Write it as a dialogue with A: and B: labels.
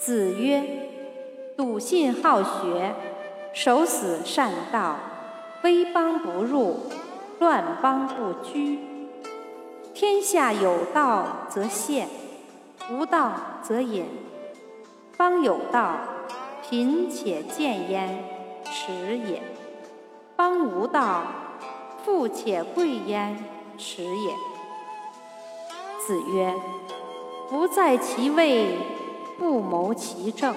A: 子曰：“笃信好学，守死善道，威邦不入，乱邦不居。天下有道则现，无道则隐。邦有道，贫且贱焉，耻也；邦无道，富且贵焉，耻也。”子曰：“不在其位。”不谋其政。